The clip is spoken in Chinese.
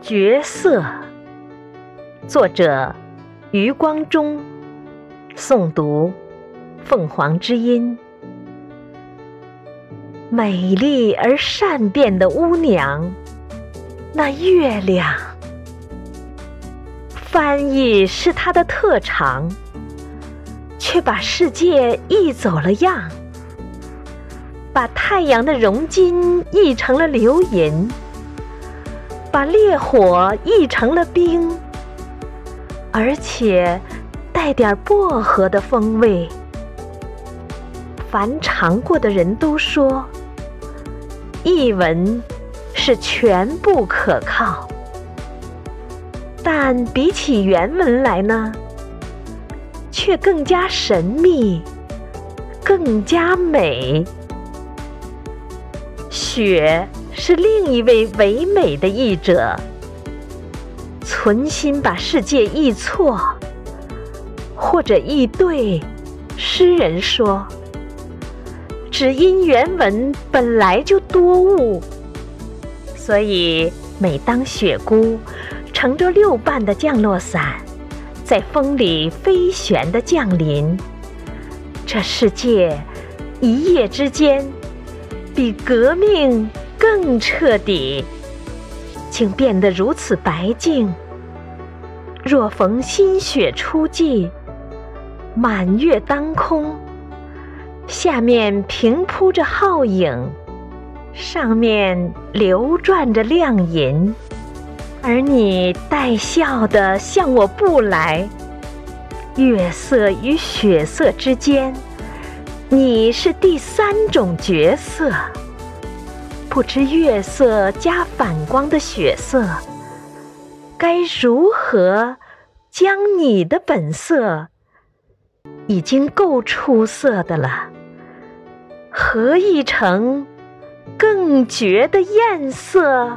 角色，作者余光中，诵读凤凰之音。美丽而善变的巫娘，那月亮，翻译是她的特长，却把世界译走了样，把太阳的熔金译成了流银。把烈火译成了冰，而且带点薄荷的风味。凡尝过的人都说，译文是全部可靠，但比起原文来呢，却更加神秘，更加美。雪。是另一位唯美的译者，存心把世界译错，或者译对。诗人说，只因原文本来就多雾，所以每当雪姑乘着六瓣的降落伞，在风里飞旋的降临，这世界一夜之间比革命。更彻底，竟变得如此白净。若逢新雪初霁，满月当空，下面平铺着皓影，上面流转着亮银，而你带笑的向我步来，月色与雪色之间，你是第三种角色。不知月色加反光的血色，该如何将你的本色已经够出色的了，合一成更绝的艳色？